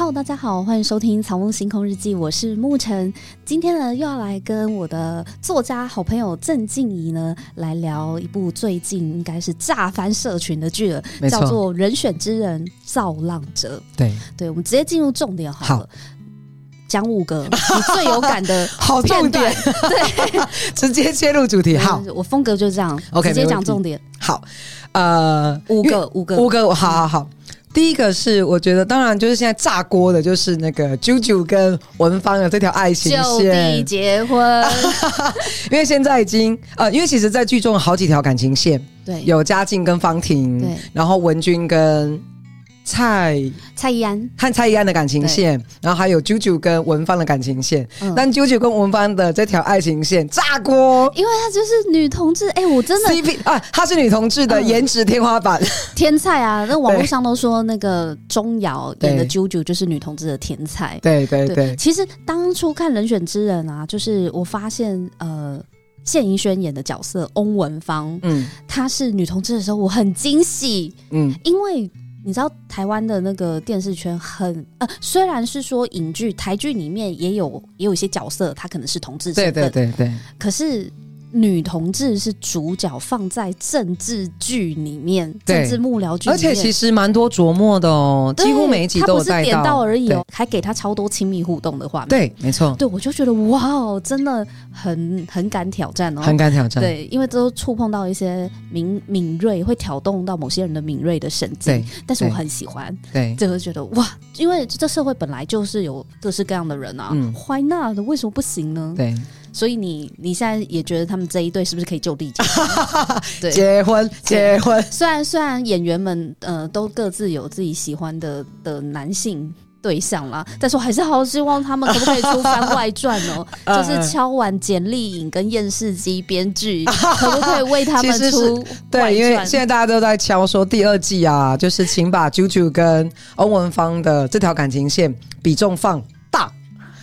Hello，大家好，欢迎收听《草木星空日记》，我是沐晨。今天呢，又要来跟我的作家好朋友郑静怡呢来聊一部最近应该是炸翻社群的剧了，叫做《人选之人造浪者》。对，对，我们直接进入重点好了，讲五个 你最有感的 好重点，对，直接切入主题。好，我风格就是这样，OK，直接讲重点。好，呃，五个，五个，五个，好好好。第一个是我觉得，当然就是现在炸锅的，就是那个 JoJo 跟文芳的这条爱情线，就地结婚。因为现在已经呃，因为其实，在剧中有好几条感情线，对，有嘉靖跟方婷，对，然后文君跟。蔡蔡依安。和蔡依安的感情线，然后还有 JoJo 跟文芳的感情线，嗯、但 JoJo 跟文芳的这条爱情线炸锅，因为她就是女同志，哎、欸，我真的 CP 啊，她是女同志的颜值天花板，嗯、天菜啊！那网络上都说那个钟瑶演的 JoJo 就是女同志的天菜，对对对，对。其实当初看《人选之人》啊，就是我发现呃，谢盈萱演的角色翁文芳，嗯，她是女同志的时候，我很惊喜，嗯，因为。你知道台湾的那个电视圈很呃，虽然是说影剧台剧里面也有也有一些角色，他可能是同志身份，对对对对，可是。女同志是主角，放在政治剧里面，政治幕僚剧，而且其实蛮多琢磨的哦，几乎每一集都有带到，点到而已哦，还给他超多亲密互动的画面。对，没错。对，我就觉得哇哦，真的很很敢挑战哦，很敢挑战。对，因为都触碰到一些敏敏锐，会挑动到某些人的敏锐的神经。对，但是我很喜欢。对，就会觉得哇，因为这社会本来就是有各式各样的人啊，嗯，Why not？为什么不行呢？对。所以你你现在也觉得他们这一对是不是可以就地结婚？对，结婚结婚。虽然虽然演员们呃都各自有自己喜欢的的男性对象啦，但是我还是好希望他们可不可以出番外传哦、喔，就是敲完简历影跟验视机编剧，可不可以为他们出？对，因为现在大家都在敲说第二季啊，就是请把 JoJo 跟欧文芳的这条感情线比重放。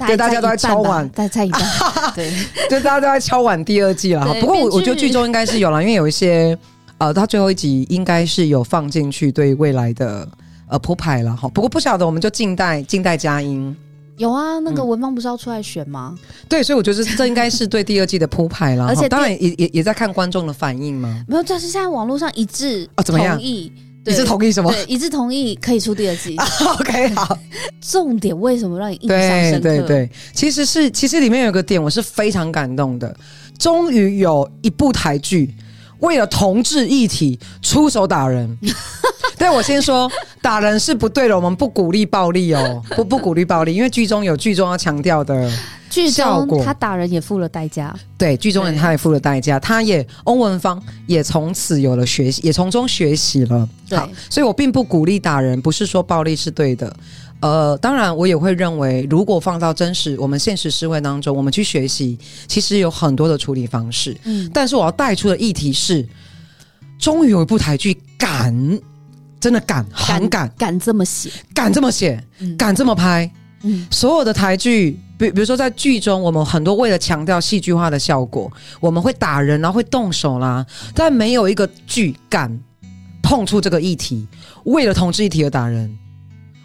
对，大家都在敲碗，再猜一半。对，就大家都在敲碗第二季了。不过我我觉得剧中应该是有了，因为有一些呃，他最后一集应该是有放进去对未来的呃铺排了哈。不过不晓得，我们就静待静待佳音。有啊，那个文芳不是要出来选吗？嗯、对，所以我觉得这应该是对第二季的铺排了。而且当然也也也在看观众的反应嘛。没有，就是现在网络上一致啊，怎么样？同意。你是同意什么？对，一致同意可以出第二季。OK，好。重点为什么让你印象深刻？对对对，其实是其实里面有个点我是非常感动的。终于有一部台剧为了同志议题出手打人。对，我先说打人是不对的，我们不鼓励暴力哦，不不鼓励暴力，因为剧中有剧中要强调的。剧中他打人也付了代价，对，剧中人他也付了代价，他也翁文芳也从此有了学习，也从中学习了。对，所以我并不鼓励打人，不是说暴力是对的。呃，当然我也会认为，如果放到真实我们现实社会当中，我们去学习，其实有很多的处理方式。嗯，但是我要带出的议题是，终于有一部台剧敢，真的敢，很敢，敢这么写，敢这么写，嗯，敢这么拍。嗯，所有的台剧，比比如说在剧中，我们很多为了强调戏剧化的效果，我们会打人，然后会动手啦，但没有一个剧敢碰触这个议题，为了同志议题而打人。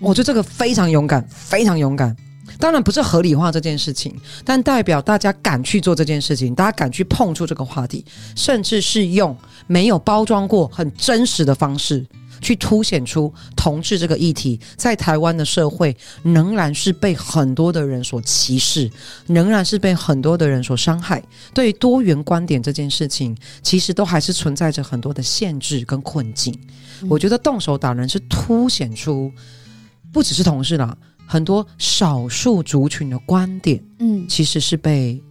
我觉得这个非常勇敢，非常勇敢。当然不是合理化这件事情，但代表大家敢去做这件事情，大家敢去碰触这个话题，甚至是用没有包装过、很真实的方式。去凸显出同志这个议题，在台湾的社会仍然是被很多的人所歧视，仍然是被很多的人所伤害。对于多元观点这件事情，其实都还是存在着很多的限制跟困境。嗯、我觉得动手打人是凸显出，不只是同事啦，很多少数族群的观点，嗯，其实是被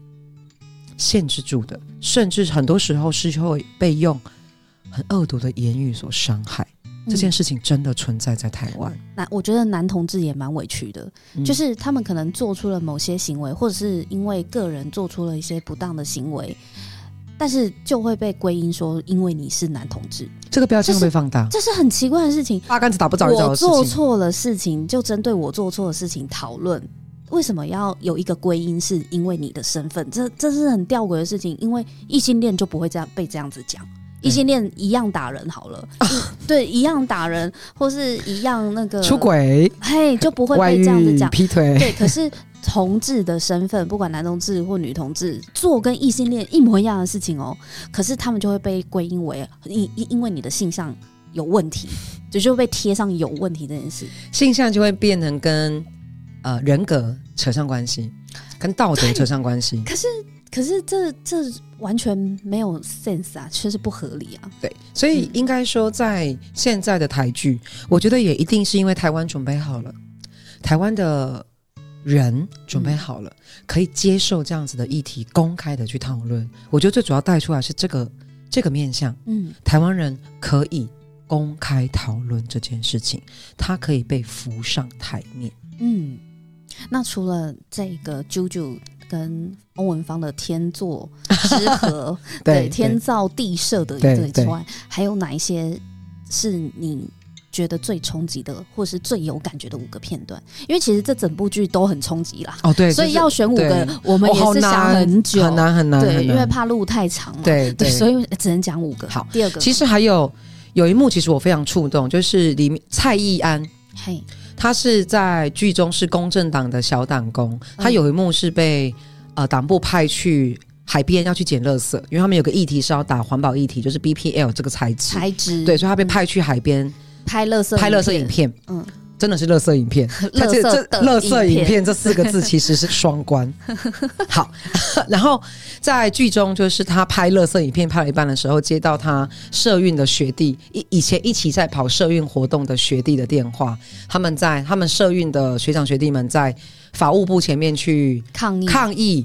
限制住的，甚至很多时候是会被用很恶毒的言语所伤害。这件事情真的存在在台湾。那、嗯、我觉得男同志也蛮委屈的，嗯、就是他们可能做出了某些行为，或者是因为个人做出了一些不当的行为，但是就会被归因说，因为你是男同志，这个标签会被放大，这是很奇怪的事情。八竿子打不着。我做错了事情，就针对我做错的事情讨论，为什么要有一个归因？是因为你的身份？这这是很吊诡的事情，因为异性恋就不会这样被这样子讲。异性恋一样打人好了，啊、对，一样打人，或是一样那个出轨，嘿，就不会被这样子讲劈腿。对，可是同志的身份，不管男同志或女同志，做跟异性恋一模一样的事情哦，可是他们就会被归因为因因为你的性向有问题，就就会被贴上有问题这件事，性向就会变成跟呃人格扯上关系，跟道德扯上关系。可是。可是这这完全没有 sense 啊，确实不合理啊。对，所以应该说，在现在的台剧，嗯、我觉得也一定是因为台湾准备好了，台湾的人准备好了，嗯、可以接受这样子的议题，公开的去讨论。我觉得最主要带出来是这个这个面向，嗯，台湾人可以公开讨论这件事情，它可以被浮上台面。嗯，那除了这个啾啾。跟欧文芳的天作 之合，对，对天造地设的一对之外，还有哪一些是你觉得最冲击的，或是最有感觉的五个片段？因为其实这整部剧都很冲击啦。哦，对，所以要选五个，我们也是想很久，哦、很难很难，对，因为怕路太长对，对，所以只能讲五个。好，第二个，其实还有有一幕，其实我非常触动，就是里面蔡义安，嘿。他是在剧中是公正党的小党工，他有一幕是被呃党部派去海边要去捡垃圾，因为他们有个议题是要打环保议题，就是 BPL 这个材质。材质对，所以他被派去海边拍垃圾，拍垃圾影片。嗯。真的是垃圾影片，它这这垃圾影片这四个字其实是双关。好，然后在剧中就是他拍垃圾影片拍了一半的时候，接到他社运的学弟以以前一起在跑社运活动的学弟的电话，他们在他们社运的学长学弟们在法务部前面去抗议抗议，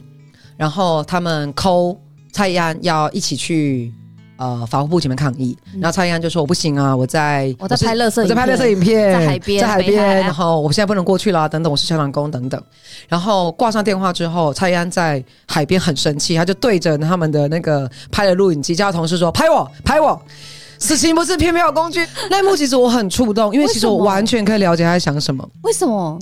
然后他们 call 蔡依安要一起去。呃，法务部前面抗议，嗯、然后蔡英文就说：“我不行啊，我在我在拍垃圾，我在拍乐色影片，在海边，在海边，然后我现在不能过去了，等等，我是消防工，等等。”然后挂上电话之后，蔡英文在海边很生气，他就对着他们的那个拍的录影机，叫同事说：“拍我，拍我！事情不是偏偏有工具。”那一幕其实我很触动，因为其实我完全可以了解他在想什么。为什么？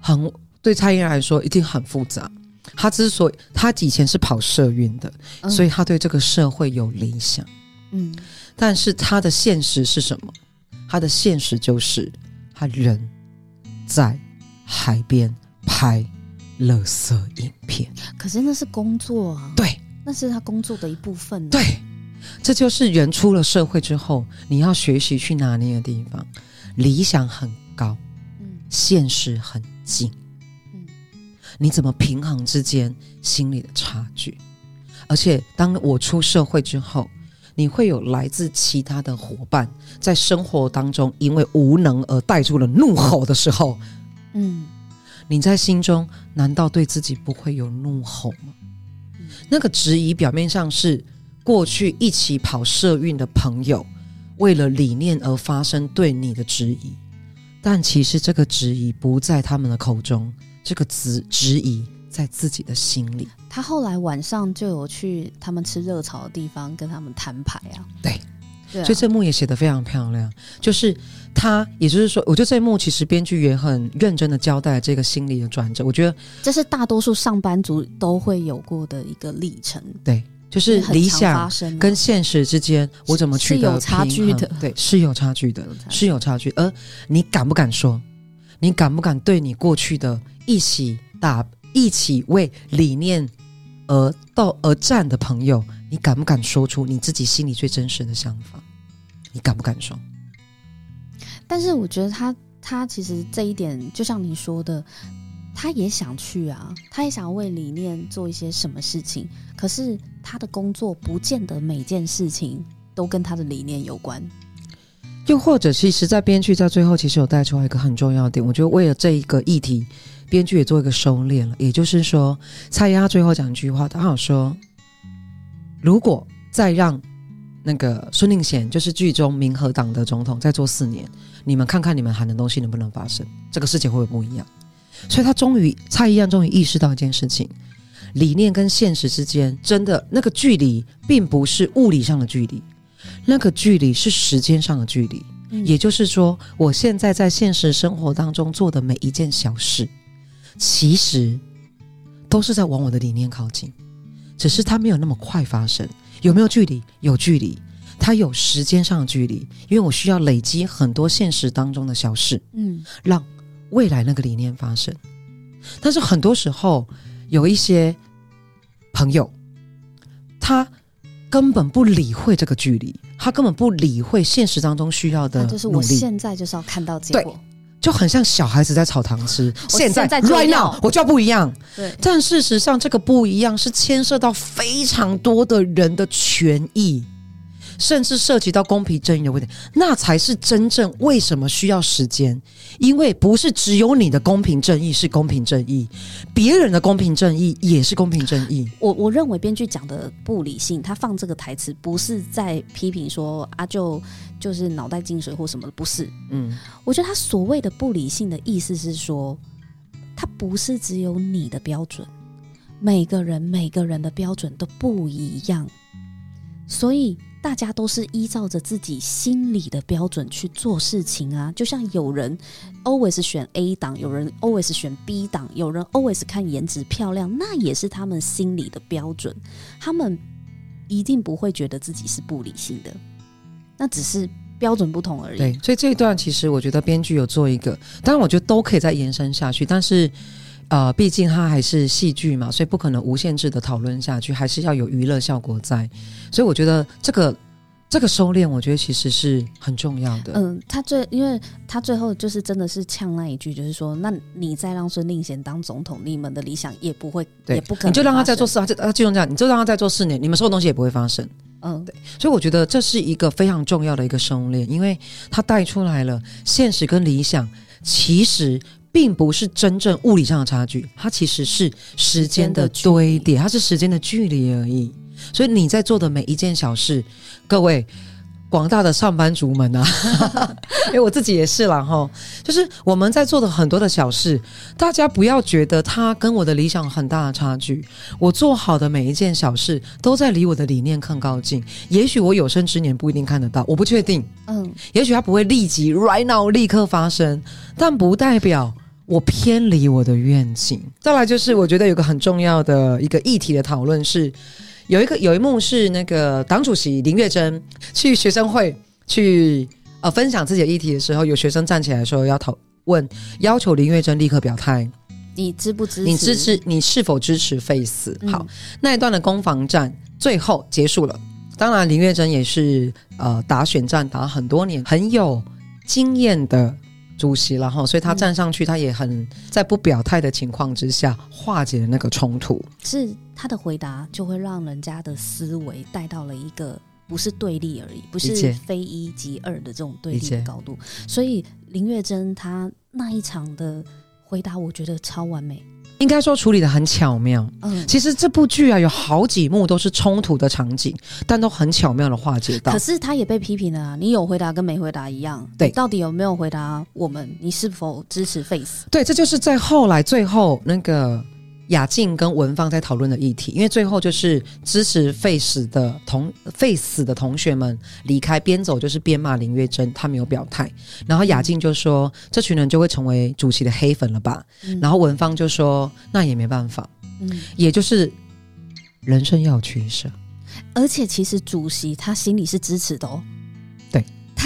很对蔡英文来说一定很复杂。他之所以他以前是跑社运的，嗯、所以他对这个社会有理想，嗯，但是他的现实是什么？他的现实就是他人在海边拍垃圾影片。可是那是工作啊，对，那是他工作的一部分啊。对，这就是人出了社会之后，你要学习去拿捏的地方。理想很高，嗯，现实很近。你怎么平衡之间心理的差距？而且当我出社会之后，你会有来自其他的伙伴在生活当中因为无能而带出了怒吼的时候，嗯，你在心中难道对自己不会有怒吼吗？那个质疑表面上是过去一起跑社运的朋友为了理念而发生对你的质疑，但其实这个质疑不在他们的口中。这个质质疑在自己的心里。他后来晚上就有去他们吃热炒的地方跟他们摊牌啊。对，对啊，所以这幕也写得非常漂亮。就是他，也就是说，我觉得这一幕其实编剧也很认真的交代了这个心理的转折。我觉得这是大多数上班族都会有过的一个历程。对，就是理想跟现实之间，我怎么去的有差距的？对，是有差距的，是有差距。而你敢不敢说？你敢不敢对你过去的？一起打，一起为理念而斗而战的朋友，你敢不敢说出你自己心里最真实的想法？你敢不敢说？但是我觉得他他其实这一点，就像你说的，他也想去啊，他也想为理念做一些什么事情。可是他的工作不见得每件事情都跟他的理念有关。又或者，其实，在编剧在最后，其实有带出来一个很重要的点。我觉得为了这一个议题。编剧也做一个收敛了，也就是说，蔡押最后讲一句话，他好说：“如果再让那个孙令贤，就是剧中民和党的总统，再做四年，你们看看你们喊的东西能不能发生？这个世界会不会不一样？”所以，他终于蔡依安终于意识到一件事情：理念跟现实之间，真的那个距离，并不是物理上的距离，那个距离是时间上的距离。嗯、也就是说，我现在在现实生活当中做的每一件小事。其实都是在往我的理念靠近，只是它没有那么快发生。有没有距离？有距离，它有时间上的距离，因为我需要累积很多现实当中的小事，嗯，让未来那个理念发生。但是很多时候，有一些朋友，他根本不理会这个距离，他根本不理会现实当中需要的。就是我现在就是要看到结果，就很像小孩子在炒糖吃。现在，现在 right now，我就要不一样。对，但事实上，这个不一样是牵涉到非常多的人的权益。甚至涉及到公平正义的问题，那才是真正为什么需要时间？因为不是只有你的公平正义是公平正义，别人的公平正义也是公平正义。我我认为编剧讲的不理性，他放这个台词不是在批评说啊就就是脑袋进水或什么的，不是。嗯，我觉得他所谓的不理性的意思是说，他不是只有你的标准，每个人每个人的标准都不一样，所以。大家都是依照着自己心里的标准去做事情啊，就像有人 always 选 A 档，有人 always 选 B 档，有人 always 看颜值漂亮，那也是他们心里的标准。他们一定不会觉得自己是不理性的，那只是标准不同而已。对，所以这一段其实我觉得编剧有做一个，当然我觉得都可以再延伸下去，但是。呃，毕竟它还是戏剧嘛，所以不可能无限制的讨论下去，还是要有娱乐效果在。所以我觉得这个这个收敛，我觉得其实是很重要的。嗯，他最，因为他最后就是真的是呛那一句，就是说，那你再让孙令贤当总统，你们的理想也不会，也不可能，你就让他再做四，他就他就这样，你就让他再做四年，你们所有东西也不会发生。嗯，对。所以我觉得这是一个非常重要的一个收敛，因为他带出来了现实跟理想，其实。并不是真正物理上的差距，它其实是时间的堆叠，它是时间的距离而已。所以你在做的每一件小事，各位广大的上班族们啊，因为我自己也是啦哈，就是我们在做的很多的小事，大家不要觉得它跟我的理想很大的差距。我做好的每一件小事，都在离我的理念更靠近。也许我有生之年不一定看得到，我不确定。嗯，也许它不会立即 right now 立刻发生，但不代表。我偏离我的愿景。再来就是，我觉得有个很重要的一个议题的讨论是，有一个有一幕是那个党主席林月珍去学生会去呃分享自己的议题的时候，有学生站起来说要讨问，要求林月珍立刻表态，你支不支持？你支持？你是否支持废死？好，那一段的攻防战最后结束了。当然，林月珍也是呃打选战打了很多年，很有经验的。主席了哈，所以他站上去，他也很在不表态的情况之下化解了那个冲突。是他的回答就会让人家的思维带到了一个不是对立而已，不是非一即二的这种对立的高度。所以林月珍他那一场的回答，我觉得超完美。应该说处理的很巧妙。嗯，其实这部剧啊，有好几幕都是冲突的场景，但都很巧妙的化解到。可是他也被批评了啊，你有回答跟没回答一样。对，到底有没有回答我们？你是否支持 Face？？对，这就是在后来最后那个。雅静跟文芳在讨论的议题，因为最后就是支持废死的同废死的同学们离开，边走就是边骂林月珍，他没有表态。然后雅静就说：“这群人就会成为主席的黑粉了吧？”嗯、然后文芳就说：“那也没办法，嗯，也就是人生要取舍。”而且其实主席他心里是支持的哦。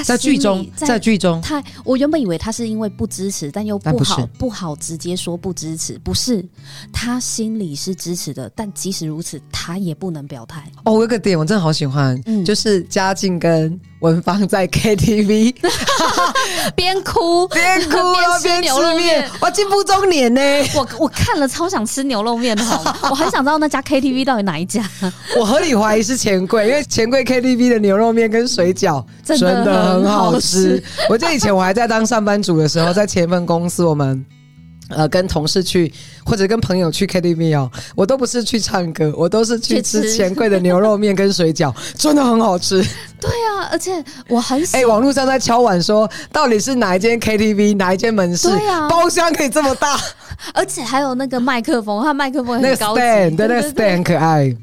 在剧中，在剧中，他我原本以为他是因为不支持，但又不好不，不好直接说不支持，不是。他心里是支持的，但即使如此，他也不能表态。哦，我有个点，我真的好喜欢，嗯，就是嘉靖跟文芳在 KTV 边哭边哭边吃牛肉面，哇，进步中年呢！我我看了超想吃牛肉面的，好？我很想知道那家 KTV 到底哪一家。我合理怀疑是钱柜，因为钱柜 KTV 的牛肉面跟水饺真的很好吃。我记得以前我还在当上班族的时候，在前一份公司，我们。呃，跟同事去或者跟朋友去 KTV 哦，我都不是去唱歌，我都是去吃钱柜的牛肉面跟水饺，真的很好吃。对啊，而且我很喜欢。哎，网络上在敲碗说，到底是哪一间 KTV，哪一间门市？对啊，包厢可以这么大，而且还有那个麦克风，它麦克风很高级，那个 stand，对，那个 stand 很可爱。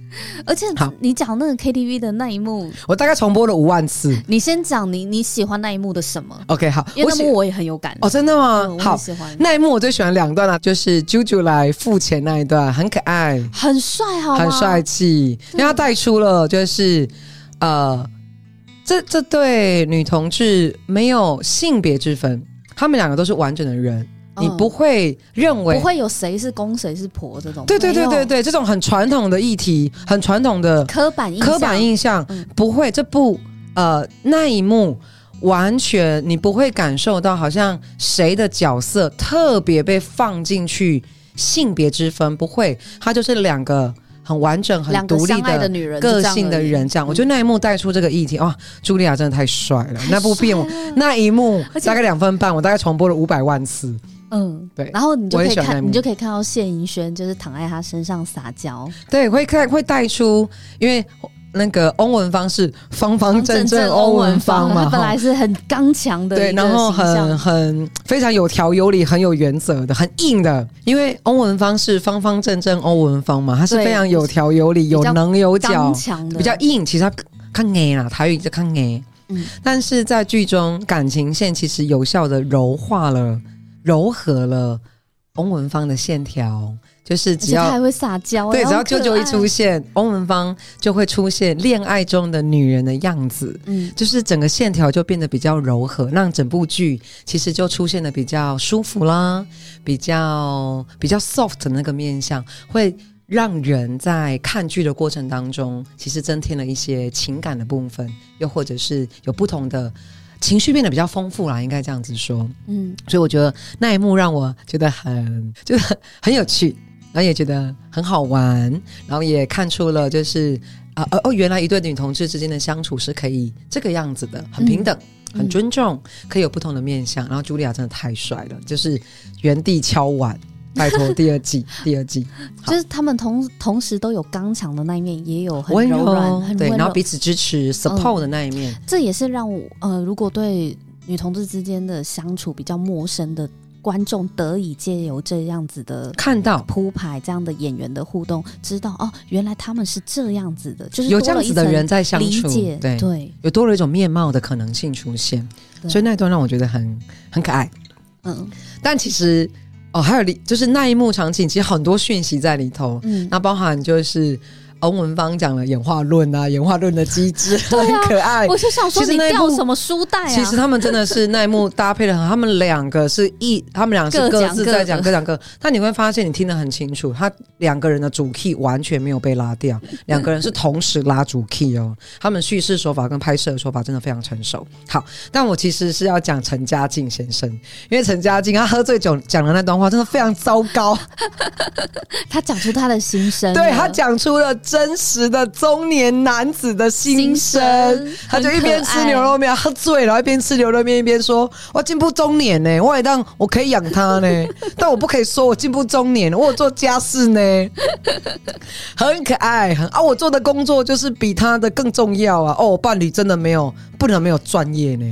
而且，好，你讲那个 KTV 的那一幕，我大概重播了五万次。你先讲你你喜欢那一幕的什么？OK，好，因为那幕我也很有感。哦，真的吗？好，喜欢那一幕，我最喜欢两段啊，就是啾啾来付钱那一段，很可爱，很帅，好，很帅气，因为他带出了就是呃。这这对女同志没有性别之分，他们两个都是完整的人。你不会认为、嗯、不会有谁是公谁是婆这种？对对对对对，这种很传统的议题，很传统的刻板印象刻板印象、嗯、不会。这部呃那一幕完全你不会感受到，好像谁的角色特别被放进去性别之分，不会。他就是两个很完整、很独立的女人个性的人，这样。我觉得那一幕带出这个议题，哇、哦，茱莉亚真的太帅了。那部片那一幕大概两分半，我大概重播了五百万次。嗯，对，然后你就可以看，你就可以看到谢盈萱就是躺在他身上撒娇，对，会看会带出，因为那个欧文方是方方正正欧文方嘛，他本来是很刚强的，对，然后很很非常有条有理、很有原则的、很硬的，因为欧文方是方方正正欧文方嘛，他是非常有条有理、有棱有角，比较硬。其实他看硬啦，台语就看硬，嗯，但是在剧中感情线其实有效的柔化了。柔和了翁文芳的线条，就是只要还会撒娇，对，只要舅舅一出现，欧文芳就会出现恋爱中的女人的样子，嗯，就是整个线条就变得比较柔和，让整部剧其实就出现的比较舒服啦，比较比较 soft 的那个面相，会让人在看剧的过程当中，其实增添了一些情感的部分，又或者是有不同的。情绪变得比较丰富啦，应该这样子说。嗯，所以我觉得那一幕让我觉得很，就是很，很有趣，然后也觉得很好玩，然后也看出了就是啊哦哦，原来一对女同志之间的相处是可以这个样子的，很平等，嗯、很尊重，可以有不同的面相。然后茱莉亚真的太帅了，就是原地敲碗。拜托，第二季，第二季，就是他们同同时都有刚强的那一面，也有很柔软、很对，然后彼此支持、support 的那一面。这也是让我呃，如果对女同志之间的相处比较陌生的观众，得以借由这样子的看到铺排这样的演员的互动，知道哦，原来他们是这样子的，就是有这样子的人在相处，对对，有多了一种面貌的可能性出现，所以那段让我觉得很很可爱。嗯，但其实。哦，还有里就是那一幕场景，其实很多讯息在里头。嗯，那包含就是。翁文芳讲了演化论啊，演化论的机制、啊、很可爱。我就想说，你掉什么书袋啊？其实他们真的是那一幕搭配的很，他们两个是一，他们两个是各自在讲各讲各。但你会发现，你听得很清楚，他两个人的主 key 完全没有被拉掉，两个人是同时拉主 key 哦。他们叙事手法跟拍摄的手法真的非常成熟。好，但我其实是要讲陈嘉静先生，因为陈嘉静他喝醉酒讲的那段话真的非常糟糕。他讲出他的心声，对他讲出了。真实的中年男子的心声，他就一边吃牛肉面喝醉了，一边吃牛肉面一边说：“我进步中年呢，我也当我可以养他呢，但我不可以说我进步中年，我有做家事呢，很可爱，很啊，我做的工作就是比他的更重要啊！哦，我伴侣真的没有不能没有专业呢。”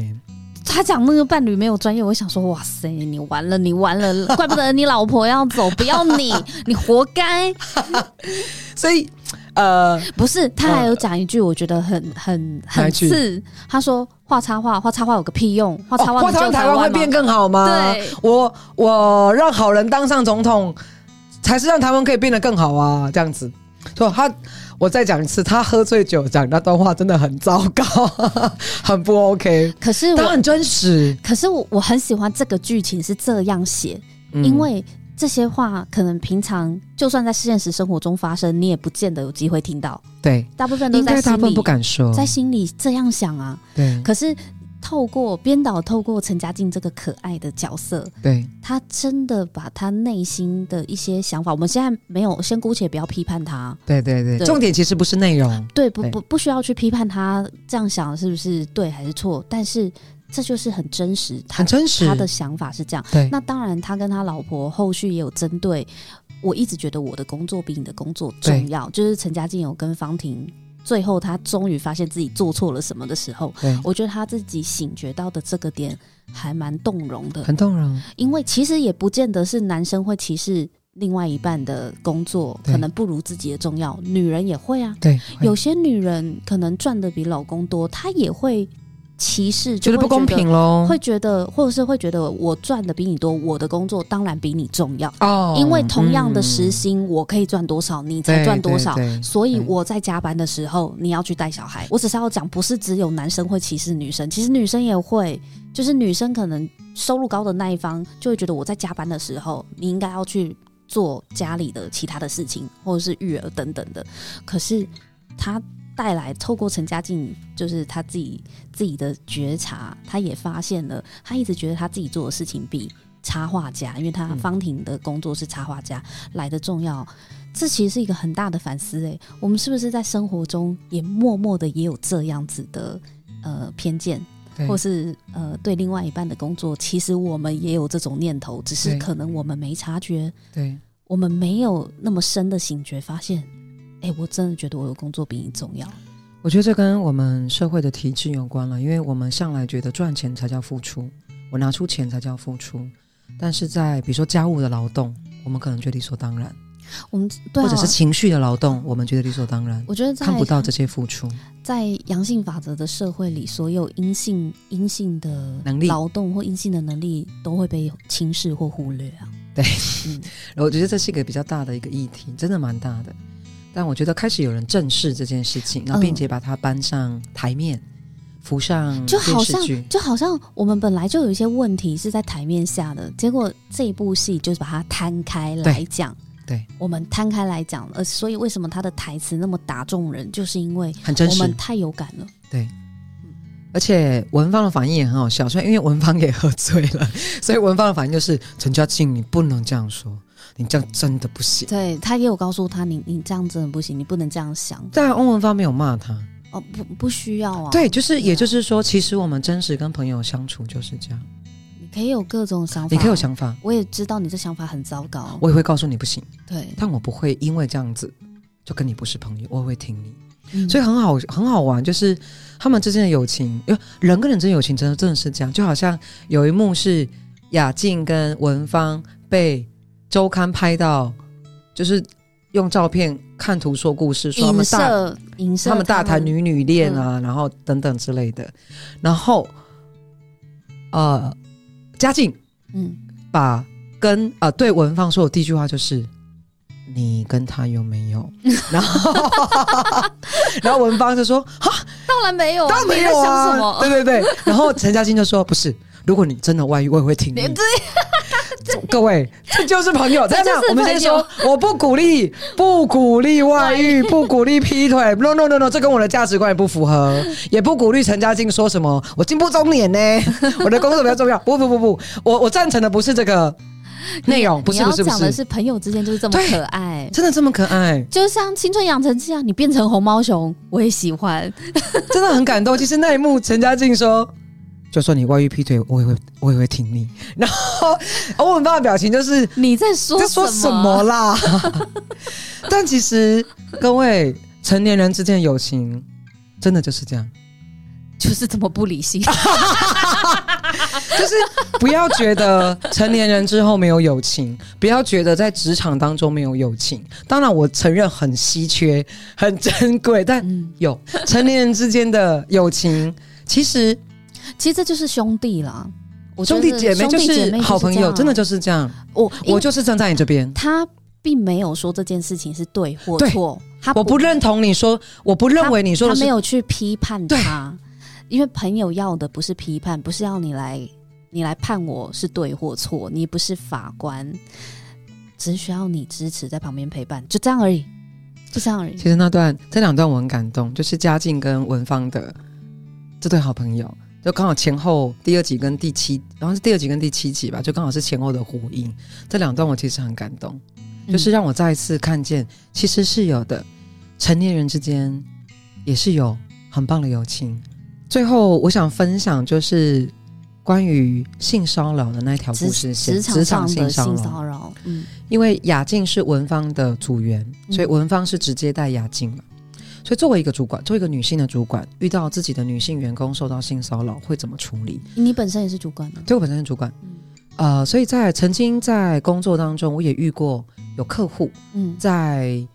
他讲那个伴侣没有专业，我想说，哇塞，你完了，你完了，怪不得你老婆要走，不要你，你活该。所以。呃，不是，他还有讲一句，我觉得很很很刺。他说画插画，画插画有个屁用？画插画，画插画台湾会变更好吗？对，我我让好人当上总统，才是让台湾可以变得更好啊！这样子，说他，我再讲一次，他喝醉酒讲那段话真的很糟糕，很不 OK。可是他很真实，可是我我很喜欢这个剧情是这样写，嗯、因为。这些话可能平常就算在现实生活中发生，你也不见得有机会听到。对，大部分都在心里不敢说，在心里这样想啊。对。可是透过编导，透过陈嘉静这个可爱的角色，对，他真的把他内心的一些想法，我们现在没有，先姑且不要批判他。对对对，对重点其实不是内容，对，不不不需要去批判他这样想是不是对还是错，但是。这就是很真实，他，很真实，他的想法是这样。对，那当然，他跟他老婆后续也有针对。我一直觉得我的工作比你的工作重要。就是陈嘉静有跟方婷，最后他终于发现自己做错了什么的时候，我觉得他自己醒觉到的这个点还蛮动容的，很动容。因为其实也不见得是男生会歧视另外一半的工作，可能不如自己的重要，女人也会啊。对，有些女人可能赚的比老公多，她也会。歧视，觉得不公平喽，会觉得，或者是会觉得我赚的比你多，我的工作当然比你重要哦。因为同样的时薪，我可以赚多少，你才赚多少，所以我在加班的时候，你要去带小孩。我只是要讲，不是只有男生会歧视女生，其实女生也会，就是女生可能收入高的那一方就会觉得我在加班的时候，你应该要去做家里的其他的事情，或者是育儿等等的。可是他。带来透过陈嘉静，就是他自己自己的觉察，他也发现了，他一直觉得他自己做的事情比插画家，因为他方婷的工作是插画家、嗯、来的重要。这其实是一个很大的反思，诶，我们是不是在生活中也默默的也有这样子的呃偏见，或是呃对另外一半的工作，其实我们也有这种念头，只是可能我们没察觉，对，我们没有那么深的醒觉，发现。哎、欸，我真的觉得我的工作比你重要。我觉得这跟我们社会的体制有关了，因为我们向来觉得赚钱才叫付出，我拿出钱才叫付出。但是在比如说家务的劳动，我们可能觉得理所当然。我们对、啊、或者是情绪的劳动，我们觉得理所当然。我觉得看不到这些付出。在阳性法则的社会里，所有阴性阴性的能力劳动或阴性的能力都会被轻视或忽略啊。对，嗯，我觉得这是一个比较大的一个议题，真的蛮大的。但我觉得开始有人正视这件事情，然后并且把它搬上台面，嗯、浮上就好像就好像我们本来就有一些问题是在台面下的，结果这一部戏就是把它摊开来讲。对，我们摊开来讲，呃，所以为什么他的台词那么打中人，就是因为很真实，我们太有感了。对，而且文芳的反应也很好笑，所以因为文芳也喝醉了，所以文芳的反应就是陈嘉静，你不能这样说。你这样真的不行。对，他也有告诉他，你你这样真的不行，你不能这样想。但欧文芳没有骂他。哦，不不需要啊。对，就是也就是说，其实我们真实跟朋友相处就是这样。你可以有各种想法，你可以有想法。我也知道你这想法很糟糕，我也会告诉你不行。对，但我不会因为这样子就跟你不是朋友，我会听你。嗯，所以很好很好玩，就是他们之间的友情，因为人跟人之间友情真的真的是这样，就好像有一幕是雅静跟文芳被。周刊拍到，就是用照片看图说故事，说他们大他们大谈女女恋啊，嗯、然后等等之类的。然后，呃，嘉靖嗯，把跟呃对文芳说的第一句话就是：“你跟他有没有？” 然后，然后文芳就说：“哈，当然没有，当然没有啊！”对对对。然后陈嘉靖就说：“不是，如果你真的外遇，我也会挺你。”各位，这就是朋友。这样，我们先说，我不鼓励，不鼓励外遇，不鼓励劈腿。No no no no，这跟我的价值观也不符合，也不鼓励陈家静说什么我进步中年呢，我的工作比较重要。不不不不，我我赞成的不是这个内容，不是不是不是，讲的是朋友之间就是这么可爱，真的这么可爱，就像青春养成这样，你变成红毛熊，我也喜欢，真的很感动。其实那一幕，陈嘉静说。就说你外遇劈腿，我也会，我也会挺你。然后欧文爸的表情就是你在说在说什么啦？但其实各位成年人之间的友情，真的就是这样，就是这么不理性。就是不要觉得成年人之后没有友情，不要觉得在职场当中没有友情。当然，我承认很稀缺、很珍贵，但有成年人之间的友情，其实。其实这就是兄弟啦，兄弟姐妹就是好朋友，真的就是这样。我我就是站在你这边。他并没有说这件事情是对或错，他我不认同你说，我不认为你说的没有去批判他，因为朋友要的不是批判，不是要你来你来判我是对或错，你不是法官，只需要你支持在旁边陪伴，就这样而已，就这样而已。其实那段这两段我很感动，就是嘉靖跟文芳的这对好朋友。就刚好前后第二集跟第七，然后是第二集跟第七集吧，就刚好是前后的呼应。这两段我其实很感动，就是让我再一次看见，其实是有的，成年人之间也是有很棒的友情。最后，我想分享就是关于性骚扰的那条故事线，职场性骚扰。嗯，因为雅静是文芳的组员，所以文芳是直接带雅静嘛。所以，作为一个主管，作为一个女性的主管，遇到自己的女性员工受到性骚扰，会怎么处理？你本身也是主管吗，对，我本身是主管。嗯、呃，所以在曾经在工作当中，我也遇过有客户，嗯，在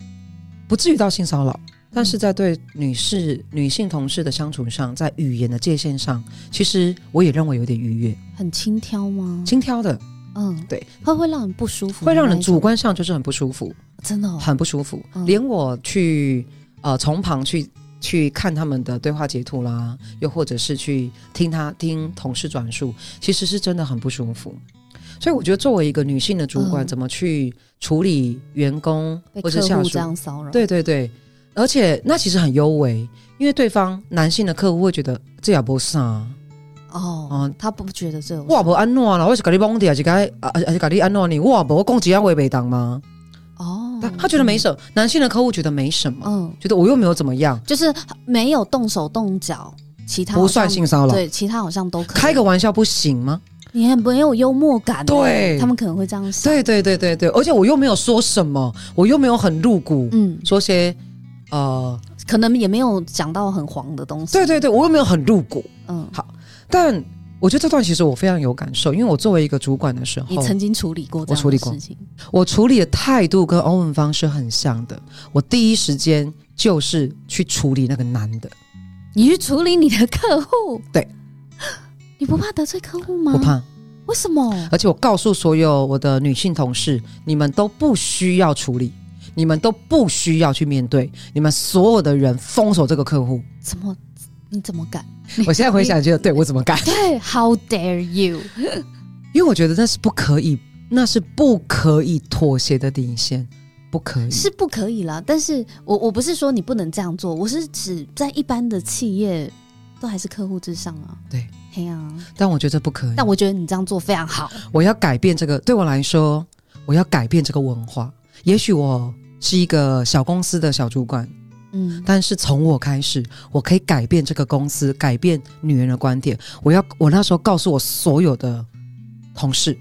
不至于到性骚扰，但是在对女士、女性同事的相处上，在语言的界限上，其实我也认为有点逾越，很轻佻吗？轻佻的，嗯，对，会会让人不舒服，会让人主观上就是很不舒服，真的、哦、很不舒服。嗯、连我去呃从旁去去看他们的对话截图啦，又或者是去听他听同事转述，其实是真的很不舒服。所以我觉得，作为一个女性的主管，怎么去处理员工或者下属这样骚扰？对对对。而且那其实很优微，因为对方男性的客户会觉得这也不是啊，哦，嗯，他不觉得这我不安诺了，我是给你是该啊还是给你安诺你我攻击要违背当吗？哦，他他觉得没什么，男性的客户觉得没什么，嗯，觉得我又没有怎么样，就是没有动手动脚，其他不算性骚扰，对，其他好像都可以。开个玩笑不行吗？你很没有幽默感，对，他们可能会这样想，对对对对对，而且我又没有说什么，我又没有很露骨，嗯，说些。呃，可能也没有讲到很黄的东西。对对对，我又没有很露骨。嗯，好，但我觉得这段其实我非常有感受，因为我作为一个主管的时候，你曾经处理过这样的事情。我处理的态度跟欧文方是很像的。我第一时间就是去处理那个男的。你去处理你的客户？对。你不怕得罪客户吗？不怕。为什么？而且我告诉所有我的女性同事，你们都不需要处理。你们都不需要去面对，你们所有的人封锁这个客户，怎么？你怎么敢？我现在回想，觉得对我怎么敢？对，How dare you？因为我觉得那是不可以，那是不可以妥协的底线，不可以，是不可以啦。但是我我不是说你不能这样做，我是指在一般的企业，都还是客户至上啊。对，嘿啊。但我觉得不可以。但我觉得你这样做非常好。我要改变这个，对我来说，我要改变这个文化。也许我。是一个小公司的小主管，嗯，但是从我开始，我可以改变这个公司，改变女人的观点。我要，我那时候告诉我所有的同事，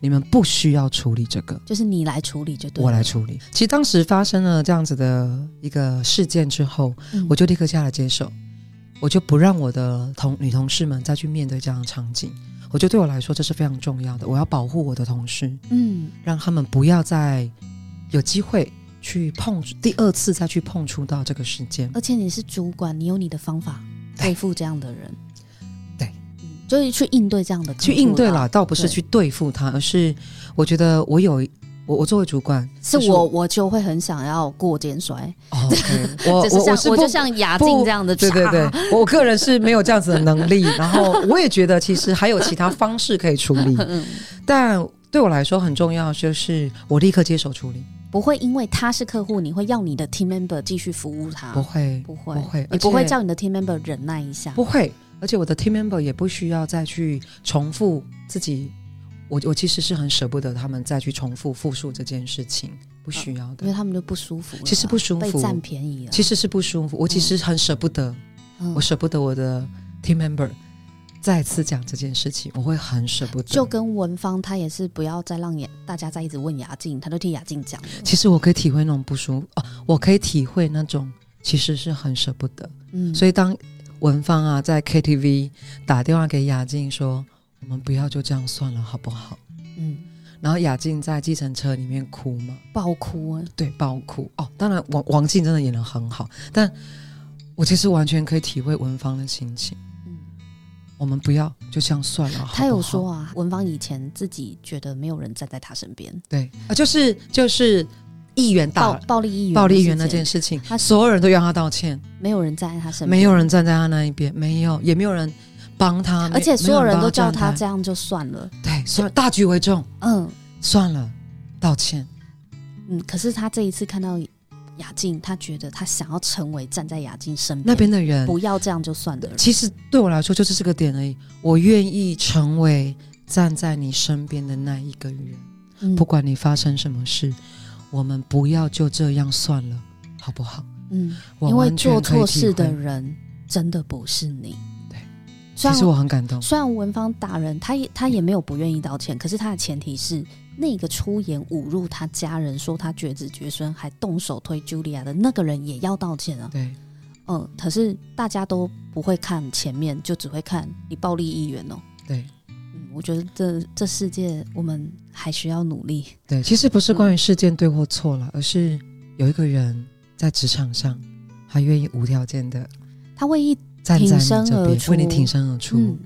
你们不需要处理这个，就是你来处理就对。我来处理。其实当时发生了这样子的一个事件之后，嗯，我就立刻下来接受，我就不让我的同女同事们再去面对这样的场景。我觉得对我来说这是非常重要的，我要保护我的同事，嗯，让他们不要再。有机会去碰第二次再去碰触到这个时间，而且你是主管，你有你的方法对。付这样的人，对，嗯，就是去应对这样的，去应对啦，倒不是去对付他，而是我觉得我有我我作为主管，是我我就会很想要过肩摔，我我我是我就像雅静这样的，对对对，我个人是没有这样子的能力，然后我也觉得其实还有其他方式可以处理，但对我来说很重要就是我立刻接手处理。不会因为他是客户，你会要你的 team member 继续服务他？不会，不会，不会，你不会叫你的 team member 忍耐一下？不会，而且我的 team member 也不需要再去重复自己。我我其实是很舍不得他们再去重复复述这件事情，不需要的，因为他们就不舒服。其实不舒服，被占便宜了。其实是不舒服，我其实很舍不得，嗯、我舍不得我的 team member。再次讲这件事情，我会很舍不得。就跟文芳，他也是不要再让雅大家再一直问雅静，他都替雅静讲。其实我可以体会那种不舒服哦，我可以体会那种其实是很舍不得。嗯，所以当文芳啊在 KTV 打电话给雅静说：“我们不要就这样算了，好不好？”嗯，然后雅静在计程车里面哭嘛，爆哭啊，对，爆哭哦。当然王王静真的演的很好，但我其实完全可以体会文芳的心情。我们不要就这样算了好好。他有说啊，文芳以前自己觉得没有人站在他身边。对啊，就是就是议员打暴，暴力议员暴力议员那件事情，他所有人都要他道歉，没有人站在他身边，没有人站在他那一边，没有也没有人帮他，而且所有人都叫他这样就算了。对，算大局为重。嗯，算了，道歉。嗯，可是他这一次看到。雅静，他觉得他想要成为站在雅静身边那边的人，不要这样就算了。其实对我来说就是这个点而已。我愿意成为站在你身边的那一个人，嗯，不管你发生什么事，我们不要就这样算了，好不好？嗯，因为做错事的人真的不是你。对，其实我很感动。虽然文芳大人他也他也没有不愿意道歉，可是他的前提是。那个出言侮辱他家人，说他绝子绝孙，还动手推茱莉亚的那个人也要道歉啊！对，嗯，可是大家都不会看前面，就只会看你暴力议员哦。对，嗯，我觉得这这世界我们还需要努力。对，其实不是关于事件对或错了，嗯，而是有一个人在职场上他愿意无条件的，他为一挺身而出，为你挺身而出，嗯、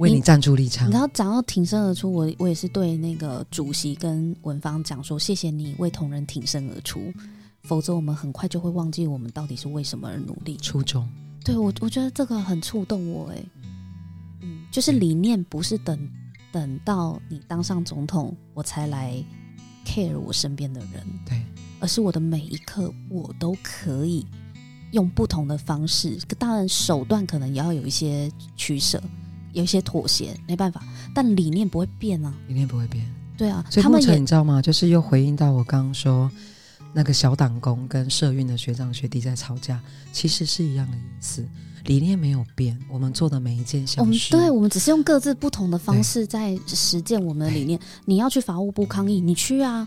为你站住立场。然后讲到挺身而出，我我也是对那个主席跟文芳讲说，谢谢你为同仁挺身而出，否则我们很快就会忘记我们到底是为什么而努力。初衷，对我我觉得这个很触动我，哎，嗯，就是理念不是等等到你当上总统我才来 care 我身边的人，对，而是我的每一刻我都可以。用不同的方式，当然手段可能也要有一些取舍，有一些妥协，没办法。但理念不会变啊，理念不会变。对啊，所以目前你知道吗？就是又回应到我刚刚说，那个小党工跟社运的学长学弟在吵架，其实是一样的意思。理念没有变，我们做的每一件小事，对，我们只是用各自不同的方式在实践我们的理念。你要去法务部抗议，你去啊！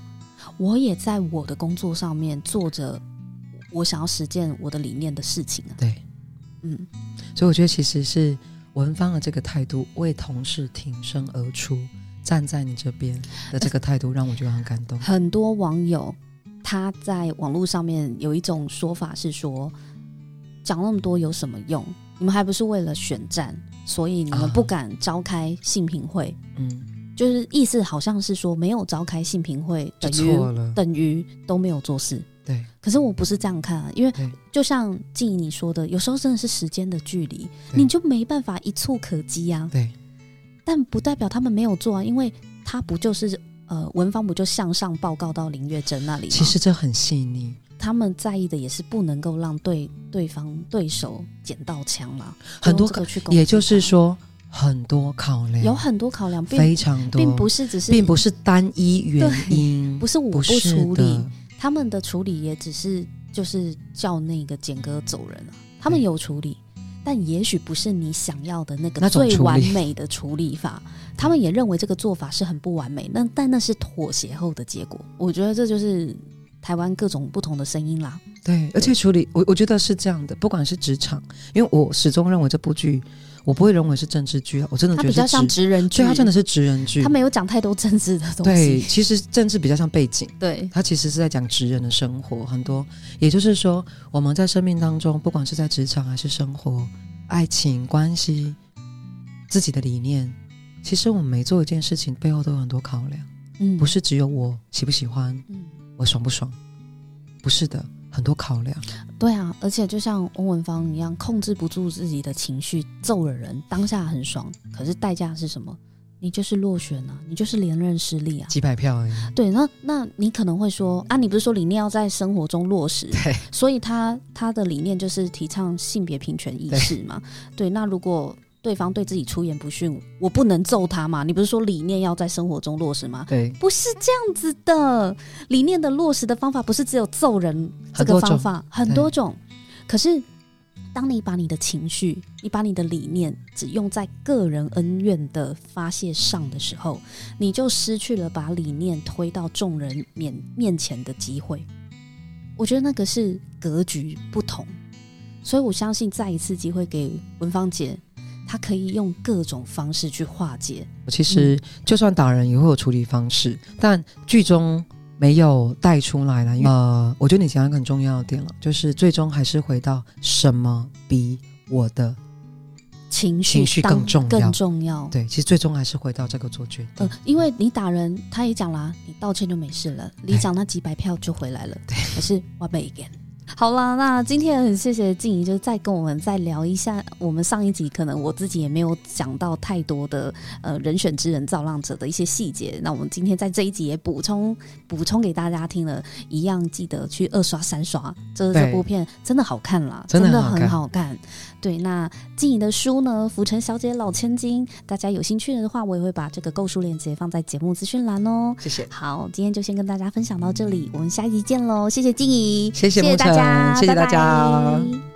我也在我的工作上面做着。我想要实践我的理念的事情啊，对，嗯，所以我觉得其实是文芳的这个态度，为同事挺身而出，站在你这边的这个态度，让我觉得很感动。很多网友他在网络上面有一种说法是说，讲那么多有什么用？你们还不是为了选战，所以你们不敢召开性评会？嗯，就是意思好像是说，没有召开性评会，等于等于都没有做事。对，可是我不是这样看啊，因为就像静怡你说的，有时候真的是时间的距离，你就没办法一触可及啊。对，但不代表他们没有做啊，因为他不就是呃，文芳不就向上报告到林月珍那里？其实这很细腻，他们在意的也是不能够让对对方对手捡到枪嘛，很多个去，也就是说很多考量，有很多考量，非常多，并不是只是，并不是单一原因，不是我不处理。他们的处理也只是就是叫那个简哥走人啊，他们有处理，但也许不是你想要的那个最完美的处理法。他们也认为这个做法是很不完美，那但那是妥协后的结果。我觉得这就是台湾各种不同的声音啦。对，而且处理我我觉得是这样的，不管是职场，因为我始终认为这部剧。我不会认为是政治剧啊，我真的觉得它比较像职人剧，它真的是职人剧。他没有讲太多政治的东西。对，其实政治比较像背景。对，它其实是在讲职人的生活，很多。也就是说，我们在生命当中，不管是在职场还是生活、爱情关系、自己的理念，其实我们每做一件事情背后都有很多考量。嗯，不是只有我喜不喜欢，嗯，我爽不爽，不是的。很多考量，对啊，而且就像翁文芳一样，控制不住自己的情绪，揍了人，当下很爽，可是代价是什么？你就是落选啊，你就是连任失利啊，几百票而已。对，那那你可能会说啊，你不是说理念要在生活中落实？对，所以他他的理念就是提倡性别平权意识嘛。对，对，那如果。对方对自己出言不逊，我不能揍他嘛？你不是说理念要在生活中落实吗？对，不是这样子的。理念的落实的方法不是只有揍人这个方法，很多种。可是，当你把你的情绪、你把你的理念只用在个人恩怨的发泄上的时候，你就失去了把理念推到众人面面前的机会。我觉得那个是格局不同，所以我相信再一次机会给文芳姐。他可以用各种方式去化解。其实，就算打人也会有处理方式，嗯、但剧中没有带出来了。呃，我觉得你讲一个很重要的点了，就是最终还是回到什么比我的情绪情绪更重要？更重要。对，其实最终还是回到这个做决定。呃，因为你打人，他也讲了，你道歉就没事了，里长那几百票就回来了。对，可是我没给。好啦，那今天很谢谢静怡，就再跟我们再聊一下。我们上一集可能我自己也没有讲到太多的呃人选之人造浪者的一些细节。那我们今天在这一集也补充补充给大家听了，一样记得去二刷三刷，这这部片真的好看啦，真的很好看。对，那静怡的书呢，《浮城小姐老千金》，大家有兴趣的话，我也会把这个购书链接放在节目资讯栏哦。谢谢。好，今天就先跟大家分享到这里，我们下一集见喽！谢谢静怡，谢谢，大家，谢谢大家。拜拜。